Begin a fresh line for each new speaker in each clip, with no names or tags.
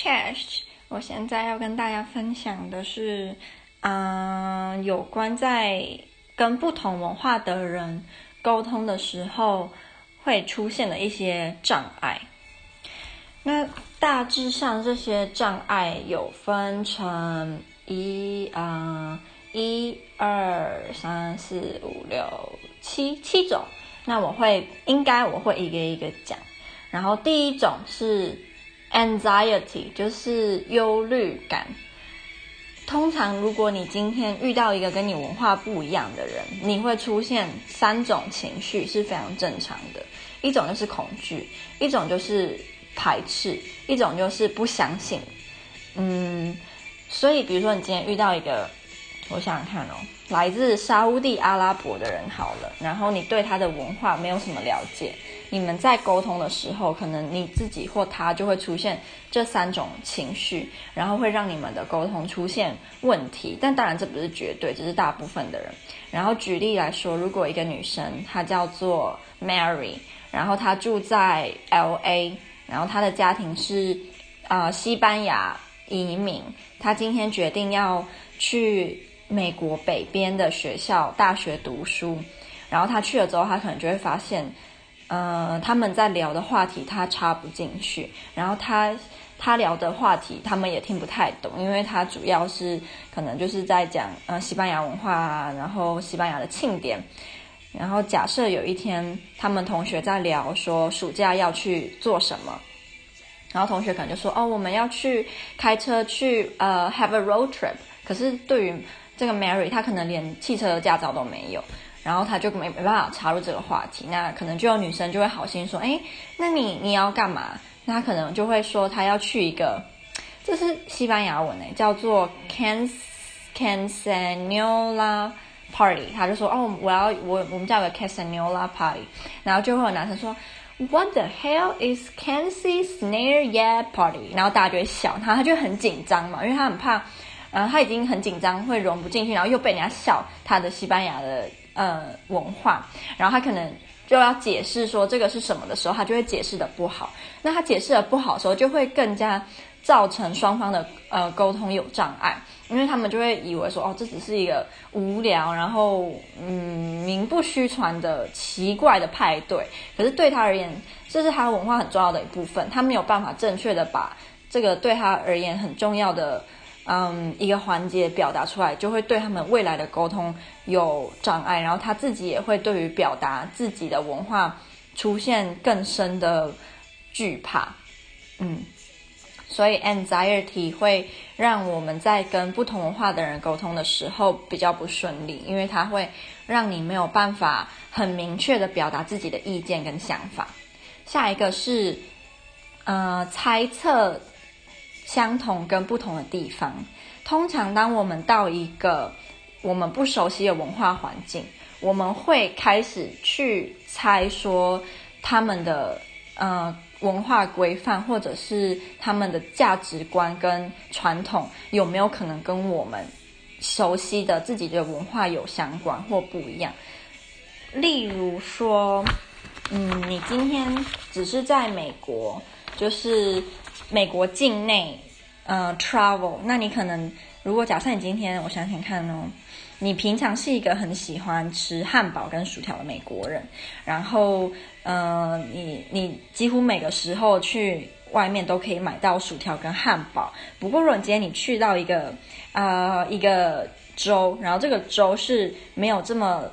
Chest，我现在要跟大家分享的是，嗯、有关在跟不同文化的人沟通的时候会出现的一些障碍。那大致上这些障碍有分成一啊一二三四五六七七种。那我会应该我会一个一个讲。然后第一种是。Anxiety 就是忧虑感。通常，如果你今天遇到一个跟你文化不一样的人，你会出现三种情绪是非常正常的。一种就是恐惧，一种就是排斥，一种就是不相信。嗯，所以比如说你今天遇到一个，我想想看哦，来自沙乌地阿拉伯的人好了，然后你对他的文化没有什么了解。你们在沟通的时候，可能你自己或他就会出现这三种情绪，然后会让你们的沟通出现问题。但当然这不是绝对，只是大部分的人。然后举例来说，如果一个女生她叫做 Mary，然后她住在 LA，然后她的家庭是啊、西班牙移民，她今天决定要去美国北边的学校大学读书，然后他去了之后，他可能就会发现。呃，他们在聊的话题他插不进去，然后他他聊的话题他们也听不太懂，因为他主要是可能就是在讲呃西班牙文化啊，然后西班牙的庆典，然后假设有一天他们同学在聊说暑假要去做什么，然后同学可能就说哦，我们要去开车去呃 have a road trip，可是对于这个 Mary 她可能连汽车的驾照都没有。然后她就没没办法插入这个话题，那可能就有女生就会好心说，哎，那你你要干嘛？那他可能就会说她要去一个，这是西班牙文诶，叫做 Can Cansanola Party。她就说，哦，我要我我们叫个 Cansanola Party。然后就会有男生说，What the hell is Cansanola Party？然后大家就会笑，然后他就很紧张嘛，因为他很怕，然后他已经很紧张，会融不进去，然后又被人家笑他的西班牙的。呃，文化，然后他可能就要解释说这个是什么的时候，他就会解释的不好。那他解释的不好的时候，就会更加造成双方的呃沟通有障碍，因为他们就会以为说，哦，这只是一个无聊，然后嗯名不虚传的奇怪的派对。可是对他而言，这是他文化很重要的一部分，他没有办法正确的把这个对他而言很重要的。嗯，一个环节表达出来，就会对他们未来的沟通有障碍，然后他自己也会对于表达自己的文化出现更深的惧怕。嗯，所以 anxiety 会让我们在跟不同文化的人沟通的时候比较不顺利，因为它会让你没有办法很明确的表达自己的意见跟想法。下一个是，呃，猜测。相同跟不同的地方，通常当我们到一个我们不熟悉的文化环境，我们会开始去猜说他们的呃文化规范，或者是他们的价值观跟传统有没有可能跟我们熟悉的自己的文化有相关或不一样。例如说，嗯，你今天只是在美国，就是。美国境内，呃，travel，那你可能，如果假设你今天，我想想看哦，你平常是一个很喜欢吃汉堡跟薯条的美国人，然后，呃，你你几乎每个时候去外面都可以买到薯条跟汉堡。不过，如果今天你去到一个，呃，一个州，然后这个州是没有这么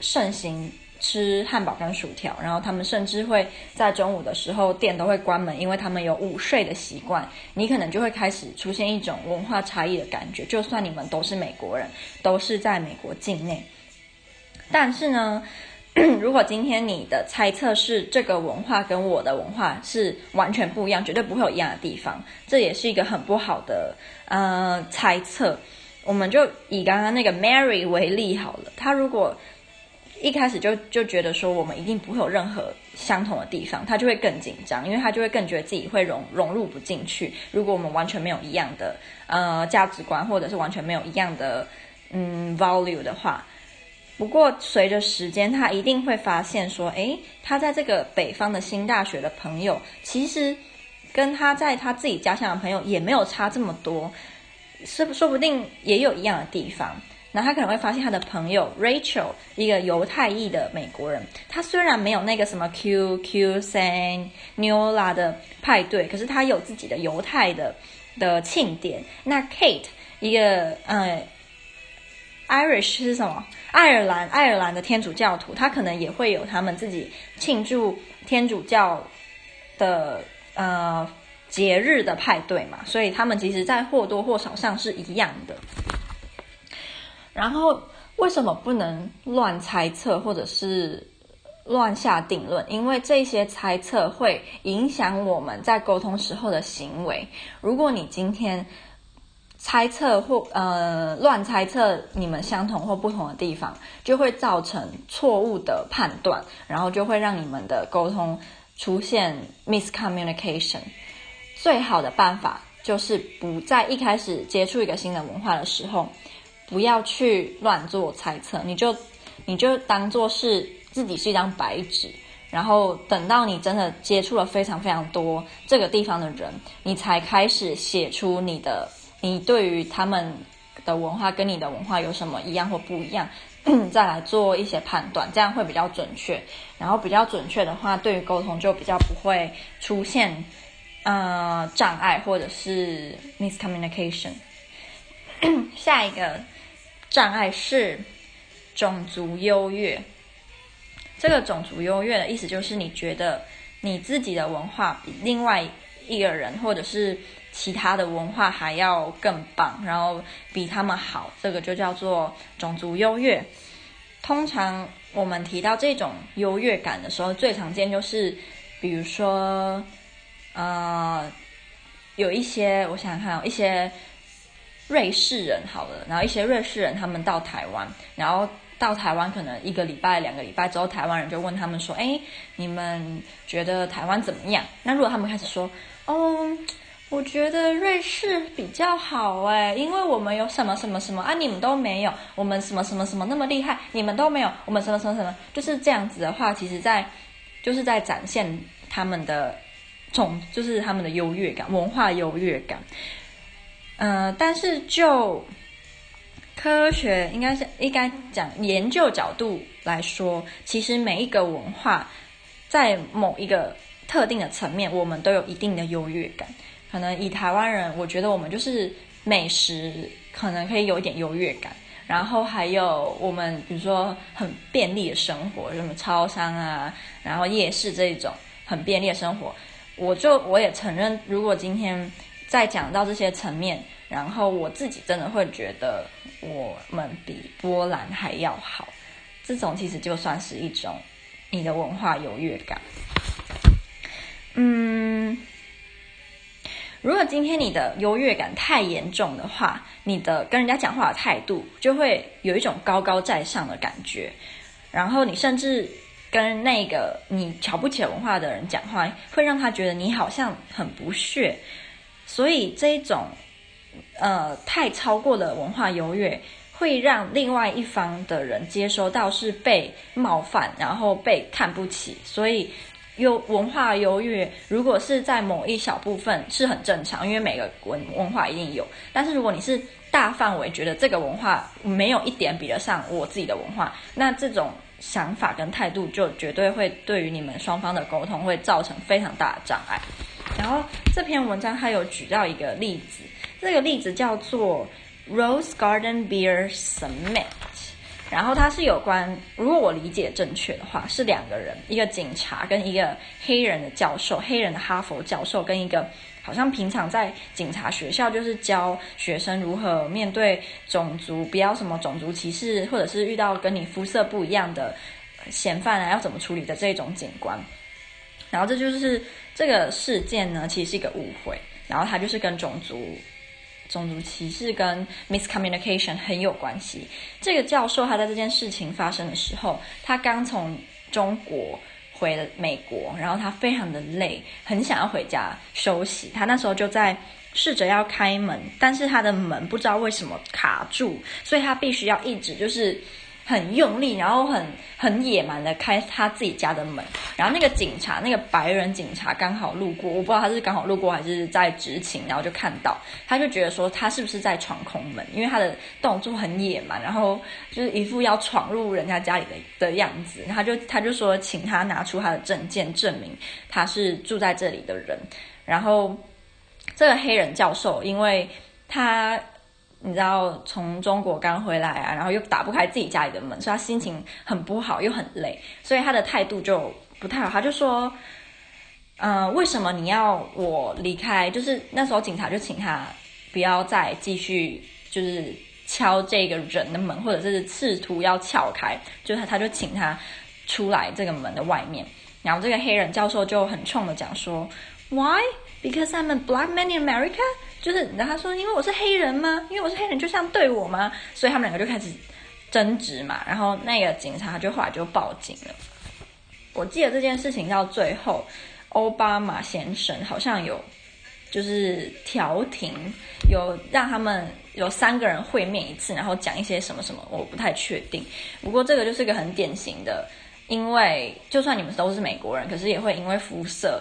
盛行。吃汉堡跟薯条，然后他们甚至会在中午的时候店都会关门，因为他们有午睡的习惯。你可能就会开始出现一种文化差异的感觉。就算你们都是美国人，都是在美国境内，但是呢，如果今天你的猜测是这个文化跟我的文化是完全不一样，绝对不会有一样的地方，这也是一个很不好的呃猜测。我们就以刚刚那个 Mary 为例好了，他如果。一开始就就觉得说我们一定不会有任何相同的地方，他就会更紧张，因为他就会更觉得自己会融融入不进去。如果我们完全没有一样的呃价值观，或者是完全没有一样的嗯 value 的话，不过随着时间，他一定会发现说，诶，他在这个北方的新大学的朋友，其实跟他在他自己家乡的朋友也没有差这么多，说说不定也有一样的地方。然后他可能会发现他的朋友 Rachel，一个犹太裔的美国人，他虽然没有那个什么 Q Q s a n Nola 的派对，可是他有自己的犹太的的庆典。那 Kate 一个呃 Irish 是什么？爱尔兰爱尔兰的天主教徒，他可能也会有他们自己庆祝天主教的呃节日的派对嘛。所以他们其实在或多或少上是一样的。然后为什么不能乱猜测或者是乱下定论？因为这些猜测会影响我们在沟通时候的行为。如果你今天猜测或呃乱猜测你们相同或不同的地方，就会造成错误的判断，然后就会让你们的沟通出现 miscommunication。最好的办法就是不在一开始接触一个新的文化的时候。不要去乱做猜测，你就你就当做是自己是一张白纸，然后等到你真的接触了非常非常多这个地方的人，你才开始写出你的你对于他们的文化跟你的文化有什么一样或不一样，再来做一些判断，这样会比较准确。然后比较准确的话，对于沟通就比较不会出现呃障碍或者是 miscommunication。下一个。障碍是种族优越。这个种族优越的意思就是，你觉得你自己的文化比另外一个人或者是其他的文化还要更棒，然后比他们好，这个就叫做种族优越。通常我们提到这种优越感的时候，最常见就是，比如说，呃，有一些，我想想看，一些。瑞士人好了，然后一些瑞士人他们到台湾，然后到台湾可能一个礼拜、两个礼拜之后，台湾人就问他们说：“哎，你们觉得台湾怎么样？”那如果他们开始说：“哦，我觉得瑞士比较好哎，因为我们有什么什么什么啊，你们都没有，我们什么什么什么那么厉害，你们都没有，我们什么什么什么，就是这样子的话，其实在就是在展现他们的种，就是他们的优越感，文化优越感。”嗯、呃，但是就科学应该是应该讲研究角度来说，其实每一个文化在某一个特定的层面，我们都有一定的优越感。可能以台湾人，我觉得我们就是美食可能可以有一点优越感，然后还有我们比如说很便利的生活，什么超商啊，然后夜市这一种很便利的生活，我就我也承认，如果今天。再讲到这些层面，然后我自己真的会觉得我们比波兰还要好，这种其实就算是一种你的文化优越感。嗯，如果今天你的优越感太严重的话，你的跟人家讲话的态度就会有一种高高在上的感觉，然后你甚至跟那个你瞧不起文化的人讲话，会让他觉得你好像很不屑。所以这种，呃，太超过的文化优越，会让另外一方的人接收到是被冒犯，然后被看不起。所以，优文化优越，如果是在某一小部分是很正常，因为每个文文化一定有。但是如果你是大范围觉得这个文化没有一点比得上我自己的文化，那这种想法跟态度就绝对会对于你们双方的沟通会造成非常大的障碍。然后这篇文章它有举到一个例子，这个例子叫做 Rose Garden Beer Summit，然后它是有关，如果我理解正确的话，是两个人，一个警察跟一个黑人的教授，黑人的哈佛教授跟一个好像平常在警察学校就是教学生如何面对种族，不要什么种族歧视，或者是遇到跟你肤色不一样的嫌犯啊，要怎么处理的这种警官。然后这就是这个事件呢，其实是一个误会。然后它就是跟种族、种族歧视跟 miscommunication 很有关系。这个教授他在这件事情发生的时候，他刚从中国回了美国，然后他非常的累，很想要回家休息。他那时候就在试着要开门，但是他的门不知道为什么卡住，所以他必须要一直就是很用力，然后很很野蛮的开他自己家的门，然后那个警察，那个白人警察刚好路过，我不知道他是刚好路过还是在执勤，然后就看到，他就觉得说他是不是在闯空门，因为他的动作很野蛮，然后就是一副要闯入人家家里的的样子，他就他就说请他拿出他的证件证明他是住在这里的人，然后这个黑人教授因为他。你知道从中国刚回来啊，然后又打不开自己家里的门，所以他心情很不好，又很累，所以他的态度就不太好。他就说：“嗯、为什么你要我离开？就是那时候警察就请他不要再继续，就是敲这个人的门，或者是试图要撬开，就他他就请他出来这个门的外面。然后这个黑人教授就很冲的讲说：Why? Because I'm a black man in America. 就是，然后他说，因为我是黑人吗？因为我是黑人，就这样对我吗？所以他们两个就开始争执嘛。然后那个警察就后来就报警了。我记得这件事情到最后，奥巴马先生好像有就是调停，有让他们有三个人会面一次，然后讲一些什么什么，我不太确定。不过这个就是个很典型的，因为就算你们都是美国人，可是也会因为肤色。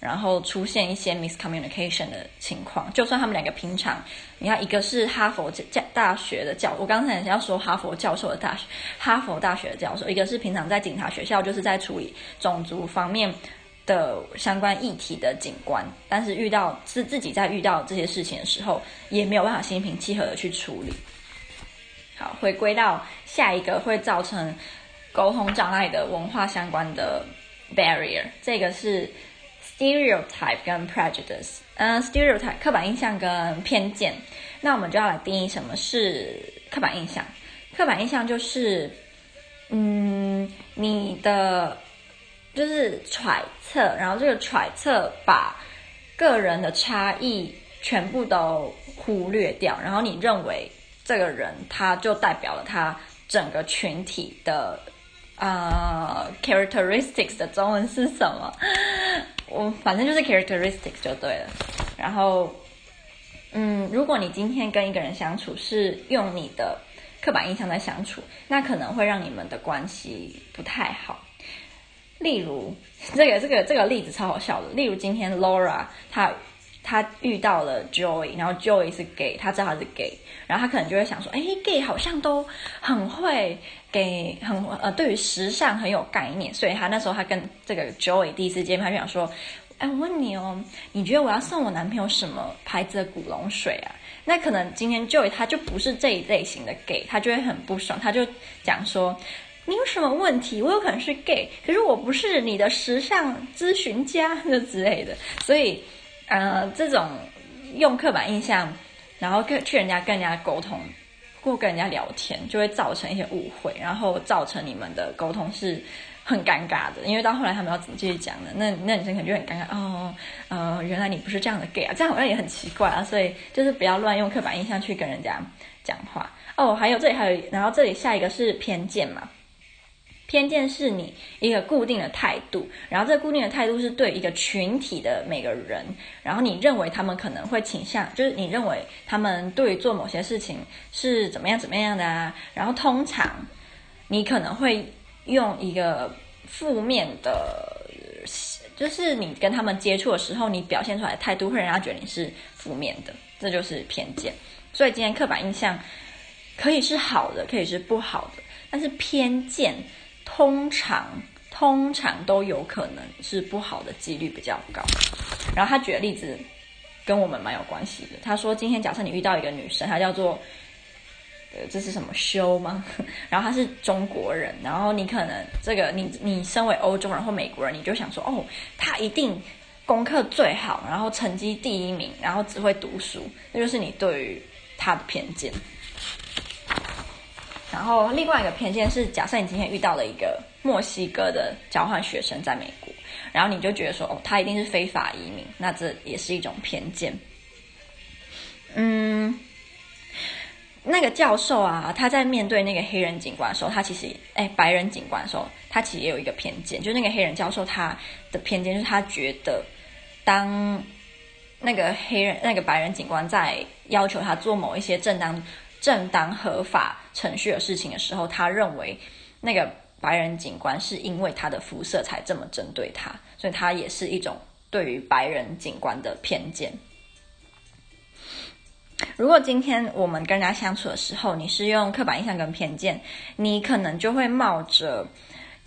然后出现一些 miscommunication 的情况，就算他们两个平常，你看一个是哈佛教大学的教，我刚才要说哈佛教授的大学，哈佛大学的教授，一个是平常在警察学校就是在处理种族方面的相关议题的警官，但是遇到是自己在遇到这些事情的时候，也没有办法心平气和的去处理。好，回归到下一个会造成沟通障碍的文化相关的 barrier，这个是。Stereotype 跟 prejudice，嗯，stereotype 刻板印象跟偏见，那我们就要来定义什么是刻板印象。刻板印象就是，嗯，你的就是揣测，然后这个揣测把个人的差异全部都忽略掉，然后你认为这个人他就代表了他整个群体的啊、呃、characteristics 的中文是什么？我反正就是 characteristics 就对了，然后，嗯，如果你今天跟一个人相处是用你的刻板印象在相处，那可能会让你们的关系不太好。例如，这个这个这个例子超好笑的。例如今天 Laura 她她遇到了 Joey，然后 Joey 是 gay，她知道他是 gay，然后她可能就会想说，哎，gay 好像都很会。给很呃，对于时尚很有概念，所以他那时候他跟这个 Joey 第一次见面，他就想说：“哎，我问你哦，你觉得我要送我男朋友什么牌子的古龙水啊？”那可能今天 Joey 他就不是这一类型的 gay，他就会很不爽，他就讲说：“你有什么问题？我有可能是 gay，可是我不是你的时尚咨询家这 之类的。”所以，呃，这种用刻板印象，然后跟去人家跟人家沟通。过跟人家聊天，就会造成一些误会，然后造成你们的沟通是很尴尬的。因为到后来他们要怎么继续讲呢？那那女生可能就很尴尬哦，呃，原来你不是这样的 gay 啊，这样好像也很奇怪啊。所以就是不要乱用刻板印象去跟人家讲话哦。还有这里还有，然后这里下一个是偏见嘛。偏见是你一个固定的态度，然后这个固定的态度是对一个群体的每个人，然后你认为他们可能会倾向，就是你认为他们对于做某些事情是怎么样怎么样的啊，然后通常你可能会用一个负面的，就是你跟他们接触的时候，你表现出来的态度会让人家觉得你是负面的，这就是偏见。所以今天刻板印象可以是好的，可以是不好的，但是偏见。通常，通常都有可能是不好的几率比较高。然后他举的例子跟我们蛮有关系的。他说，今天假设你遇到一个女生，她叫做，呃，这是什么修吗？然后她是中国人，然后你可能这个你你身为欧洲人或美国人，你就想说，哦，她一定功课最好，然后成绩第一名，然后只会读书，这就是你对于她的偏见。然后另外一个偏见是，假设你今天遇到了一个墨西哥的交换学生在美国，然后你就觉得说，哦，他一定是非法移民，那这也是一种偏见。嗯，那个教授啊，他在面对那个黑人警官的时候，他其实，哎，白人警官的时候，他其实也有一个偏见，就是那个黑人教授他的偏见就是他觉得，当那个黑人那个白人警官在要求他做某一些正当。正当合法程序的事情的时候，他认为那个白人警官是因为他的肤色才这么针对他，所以他也是一种对于白人警官的偏见。如果今天我们跟人家相处的时候，你是用刻板印象跟偏见，你可能就会冒着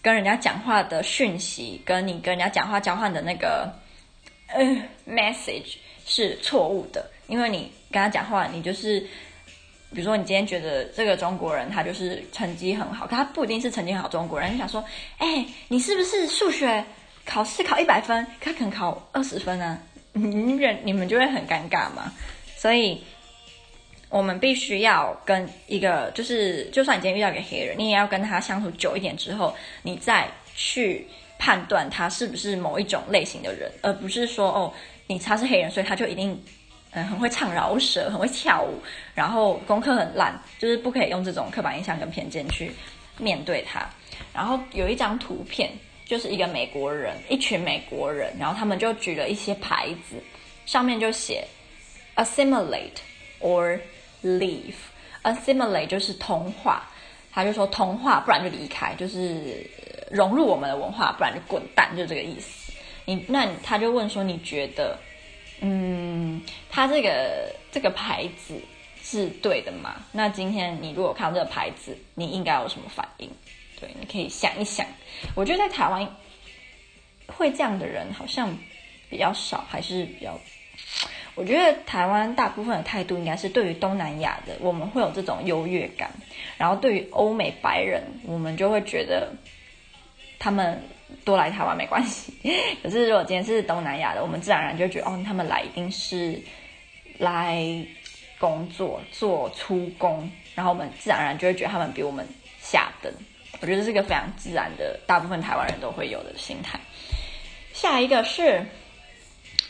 跟人家讲话的讯息，跟你跟人家讲话交换的那个呃 message 是错误的，因为你跟他讲话，你就是比如说你今天觉得这个中国人他就是成绩很好，可他不一定是成绩好中国人，你想说，哎，你是不是数学考试考一百分，他可能考二十分啊？你 们你们就会很尴尬嘛，所以。我们必须要跟一个，就是就算你今天遇到一个黑人，你也要跟他相处久一点之后，你再去判断他是不是某一种类型的人，而不是说哦，你他是黑人，所以他就一定嗯很会唱饶舌，很会跳舞，然后功课很烂，就是不可以用这种刻板印象跟偏见去面对他。然后有一张图片，就是一个美国人，一群美国人，然后他们就举了一些牌子，上面就写 assimilate or Leave, assimilate 就是同化，他就说同化，不然就离开，就是融入我们的文化，不然就滚蛋，就这个意思。你那他就问说，你觉得，嗯，他这个这个牌子是对的吗？那今天你如果看到这个牌子，你应该有什么反应？对，你可以想一想。我觉得在台湾会这样的人好像比较少，还是比较。我觉得台湾大部分的态度应该是对于东南亚的，我们会有这种优越感；然后对于欧美白人，我们就会觉得他们多来台湾没关系。可是如果今天是东南亚的，我们自然而然就觉得哦，他们来一定是来工作做粗工，然后我们自然而然就会觉得他们比我们下等。我觉得这是个非常自然的，大部分台湾人都会有的心态。下一个是。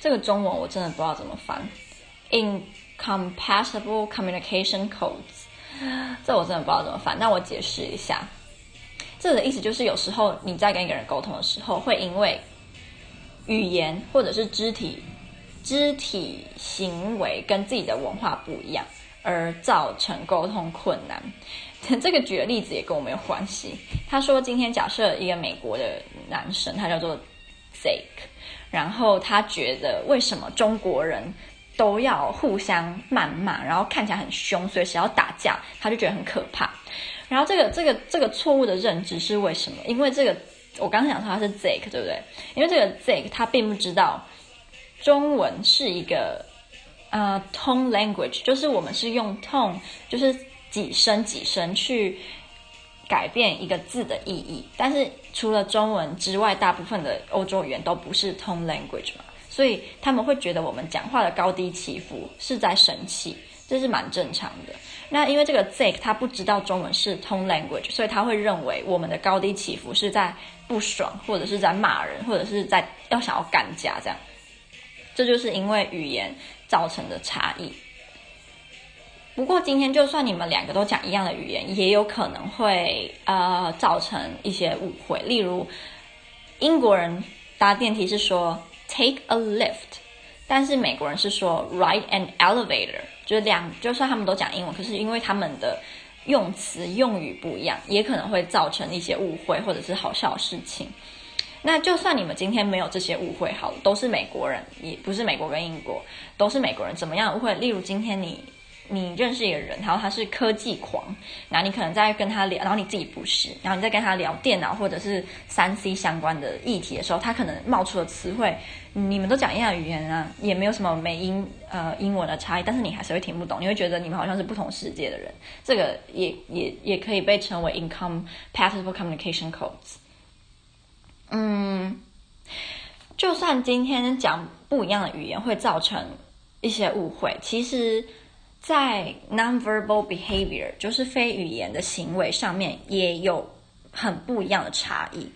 这个中文我真的不知道怎么翻，incompatible communication codes，这我真的不知道怎么翻。那我解释一下，这的意思就是有时候你在跟一个人沟通的时候，会因为语言或者是肢体、肢体行为跟自己的文化不一样，而造成沟通困难。这个举的例子也跟我没有关系。他说，今天假设一个美国的男生，他叫做 Zake。然后他觉得为什么中国人都要互相谩骂，然后看起来很凶，随时要打架，他就觉得很可怕。然后这个这个这个错误的认知是为什么？因为这个我刚刚讲说他是 Zake 对不对？因为这个 Zake 他并不知道中文是一个呃 tone language，就是我们是用 tone，就是几声几声去。改变一个字的意义，但是除了中文之外，大部分的欧洲语言都不是 tone language 嘛，所以他们会觉得我们讲话的高低起伏是在生气，这是蛮正常的。那因为这个 Zeke 他不知道中文是 tone language，所以他会认为我们的高低起伏是在不爽，或者是在骂人，或者是在要想要干架这样。这就是因为语言造成的差异。不过今天就算你们两个都讲一样的语言，也有可能会呃造成一些误会。例如，英国人搭电梯是说 take a lift，但是美国人是说 ride an elevator。就是两，就算他们都讲英文，可是因为他们的用词用语不一样，也可能会造成一些误会或者是好笑的事情。那就算你们今天没有这些误会，好了，都是美国人，也不是美国跟英国，都是美国人，怎么样误会？例如今天你。你认识一个人，然后他是科技狂，然后你可能在跟他聊，然后你自己不是，然后你在跟他聊电脑或者是三 C 相关的议题的时候，他可能冒出的词汇，你们都讲一样的语言啊，也没有什么美英呃英文的差异，但是你还是会听不懂，你会觉得你们好像是不同世界的人，这个也也也可以被称为 incompatible communication codes。嗯，就算今天讲不一样的语言会造成一些误会，其实。在 nonverbal behavior，就是非语言的行为上面，也有很不一样的差异。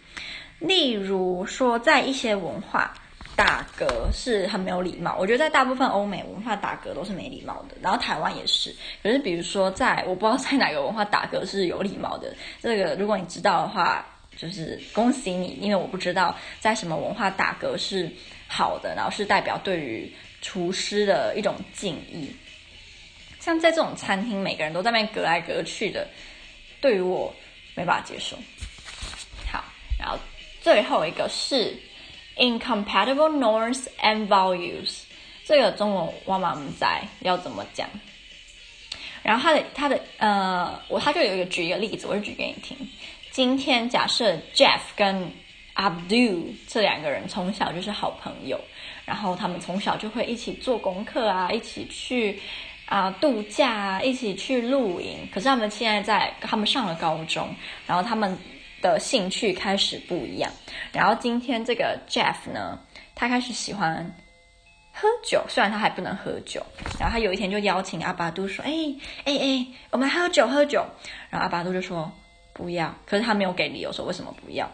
例如说，在一些文化，打嗝是很没有礼貌。我觉得在大部分欧美文化，打嗝都是没礼貌的。然后台湾也是。可是比如说在，在我不知道在哪个文化打嗝是有礼貌的。这个如果你知道的话，就是恭喜你，因为我不知道在什么文化打嗝是好的，然后是代表对于厨师的一种敬意。像在这种餐厅，每个人都在那边隔来隔去的，对于我没办法接受。好，然后最后一个是 incompatible norms and values，这个中文我妈不知要怎么讲。然后他的他的呃，我他就有一个举一个例子，我就举给你听。今天假设 Jeff 跟 Abdul 这两个人从小就是好朋友，然后他们从小就会一起做功课啊，一起去啊、度假啊，一起去露营。可是他们现在在他们上了高中，然后他们的兴趣开始不一样。然后今天这个 Jeff 呢，他开始喜欢喝酒，虽然他还不能喝酒。然后他有一天就邀请阿巴杜说：“哎哎哎，我们喝酒喝酒。”然后阿巴杜就说：“不要。”可是他没有给理由说为什么不要。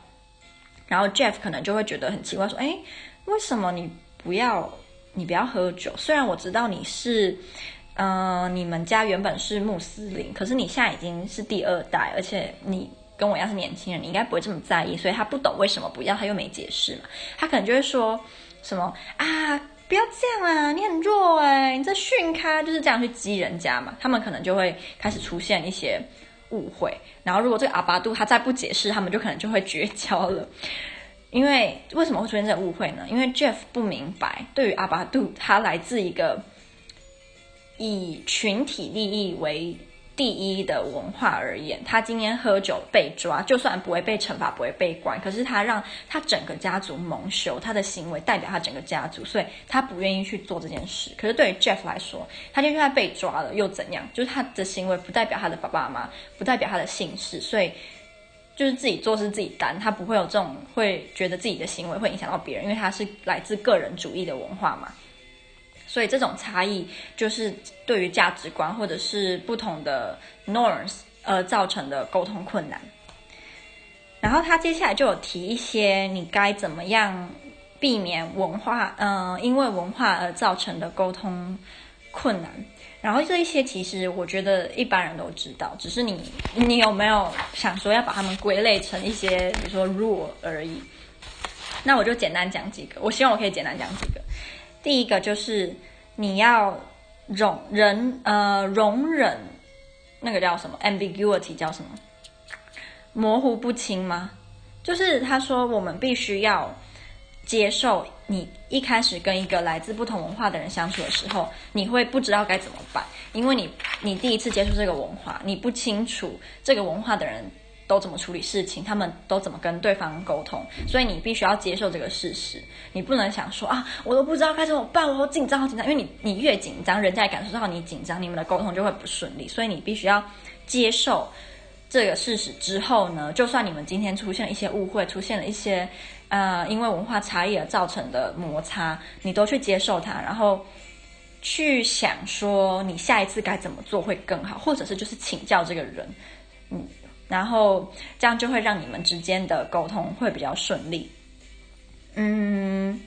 然后 Jeff 可能就会觉得很奇怪，说：“哎，为什么你不要你不要喝酒？虽然我知道你是，嗯、你们家原本是穆斯林，可是你现在已经是第二代，而且你跟我一样是年轻人，你应该不会这么在意。所以他不懂为什么不要，他又没解释嘛。他可能就会说什么啊，不要这样啊，你很弱哎，你这训咖就是这样去激人家嘛。他们可能就会开始出现一些。”误会，然后如果这个阿巴杜他再不解释，他们就可能就会绝交了。因为为什么会出现这个误会呢？因为 Jeff 不明白，对于阿巴杜，他来自一个以群体利益为。第一的文化而言，他今天喝酒被抓，就算不会被惩罚，不会被关，可是他让他整个家族蒙羞，他的行为代表他整个家族，所以他不愿意去做这件事。可是对于 Jeff 来说，他就算被抓了又怎样？就是他的行为不代表他的爸爸妈妈，不代表他的姓氏，所以就是自己做事自己担，他不会有这种会觉得自己的行为会影响到别人，因为他是来自个人主义的文化嘛。所以这种差异就是对于价值观或者是不同的 norms 而造成的沟通困难。然后他接下来就有提一些你该怎么样避免文化，嗯、因为文化而造成的沟通困难。然后这一些其实我觉得一般人都知道，只是你你有没有想说要把它们归类成一些比如说 rule 而已。那我就简单讲几个，我希望我可以简单讲几个。第一个就是你要容忍呃容忍那个叫什么 ambiguity 叫什么模糊不清吗？就是他说我们必须要接受你一开始跟一个来自不同文化的人相处的时候，你会不知道该怎么办，因为你你第一次接触这个文化，你不清楚这个文化的人。都怎么处理事情，他们都怎么跟对方沟通，所以你必须要接受这个事实。你不能想说啊，我都不知道该怎么办，我好紧张，好紧张。因为你你越紧张，人家也感受到你紧张，你们的沟通就会不顺利。所以你必须要接受这个事实之后呢，就算你们今天出现了一些误会，出现了一些呃因为文化差异而造成的摩擦，你都去接受它，然后去想说你下一次该怎么做会更好，或者是就是请教这个人，嗯。然后这样就会让你们之间的沟通会比较顺利，嗯，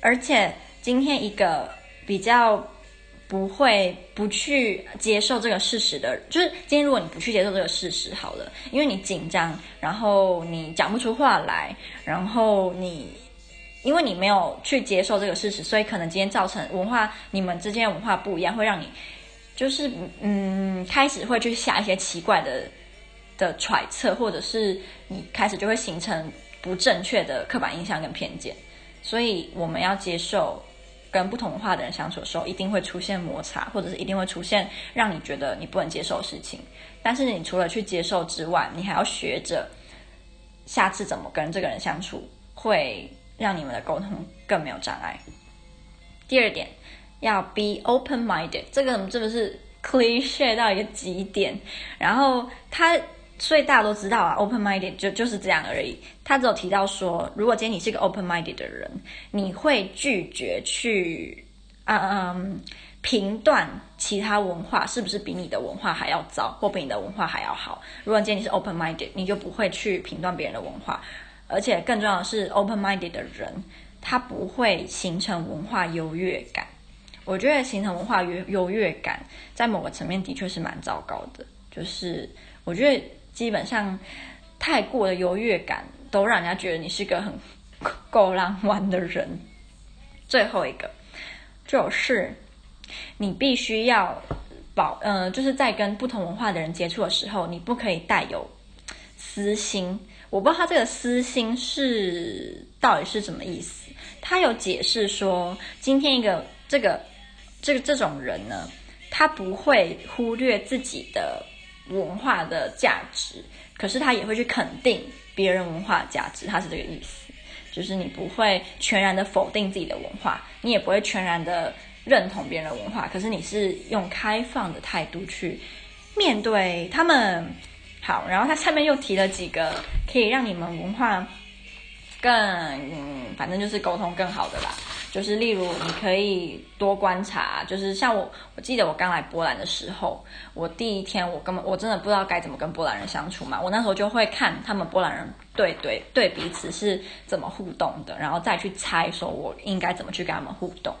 而且今天一个比较不会不去接受这个事实的，就是今天如果你不去接受这个事实，好了，因为你紧张，然后你讲不出话来，然后你因为你没有去接受这个事实，所以可能今天造成文化你们之间文化不一样，会让你。就是嗯，开始会去下一些奇怪的的揣测，或者是你开始就会形成不正确的刻板印象跟偏见。所以我们要接受跟不同文化的人相处的时候，一定会出现摩擦，或者是一定会出现让你觉得你不能接受的事情。但是你除了去接受之外，你还要学着下次怎么跟这个人相处，会让你们的沟通更没有障碍。第二点。要 be open-minded，这个是不是 cliche 到一个极点？然后他，所以大家都知道啊，open-minded 就就是这样而已。他只有提到说，如果今天你是一个 open-minded 的人，你会拒绝去，嗯嗯，评断其他文化是不是比你的文化还要糟，或比你的文化还要好。如果今天你是 open-minded，你就不会去评断别人的文化，而且更重要的是，open-minded 的人，他不会形成文化优越感。我觉得形成文化优优越感，在某个层面的确是蛮糟糕的。就是我觉得基本上太过的优越感，都让人家觉得你是个很够浪漫的人。最后一个就是你必须要保，呃，就是在跟不同文化的人接触的时候，你不可以带有私心。我不知道他这个私心是到底是什么意思。他有解释说，今天一个这个这个这种人呢，他不会忽略自己的文化的价值，可是他也会去肯定别人文化价值。他是这个意思，就是你不会全然的否定自己的文化，你也不会全然的认同别人的文化，可是你是用开放的态度去面对他们。好，然后他下面又提了几个可以让你们文化更，反正就是沟通更好的啦。就是例如，你可以多观察，就是像我，我记得我刚来波兰的时候，我第一天我根本我真的不知道该怎么跟波兰人相处嘛，我那时候就会看他们波兰人对对对彼此是怎么互动的，然后再去猜说我应该怎么去跟他们互动。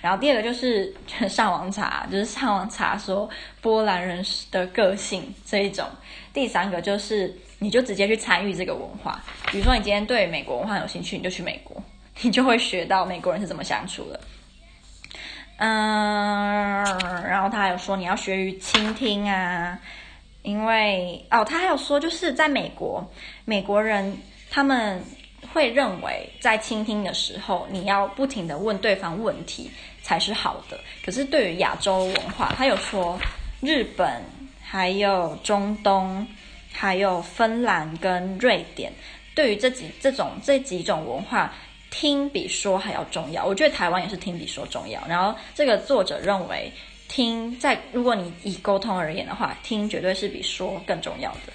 然后第二个就是 上网查，就是上网查说波兰人的个性这一种。第三个就是你就直接去参与这个文化，比如说你今天对美国文化有兴趣，你就去美国。你就会学到美国人是怎么相处的，嗯，然后他还有说你要学于倾听啊，因为哦，他还有说就是在美国，美国人他们会认为在倾听的时候，你要不停的问对方问题才是好的。可是对于亚洲文化，他有说日本、还有中东、还有芬兰跟瑞典，对于这几这种这几种文化。听比说还要重要，我觉得台湾也是听比说重要。然后这个作者认为，听在如果你以沟通而言的话，听绝对是比说更重要的。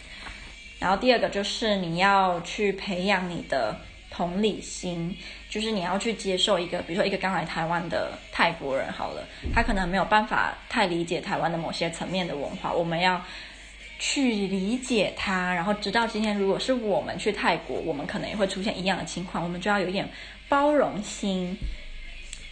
然后第二个就是你要去培养你的同理心，就是你要去接受一个，比如说一个刚来台湾的泰国人好了，他可能没有办法太理解台湾的某些层面的文化，我们要去理解他，然后直到今天，如果是我们去泰国，我们可能也会出现一样的情况，我们就要有一点包容心。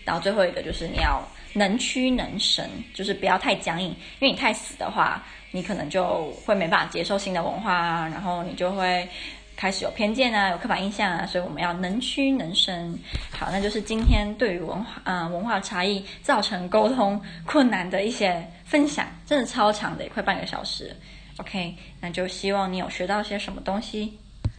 然后最后一个就是你要能屈能伸，就是不要太僵硬，因为你太死的话，你可能就会没办法接受新的文化啊，然后你就会开始有偏见啊，有刻板印象啊。所以我们要能屈能伸。好，那就是今天对于文化啊、文化差异造成沟通困难的一些分享，真的超长的，也快半个小时。OK，那就希望你有学到些什么东西。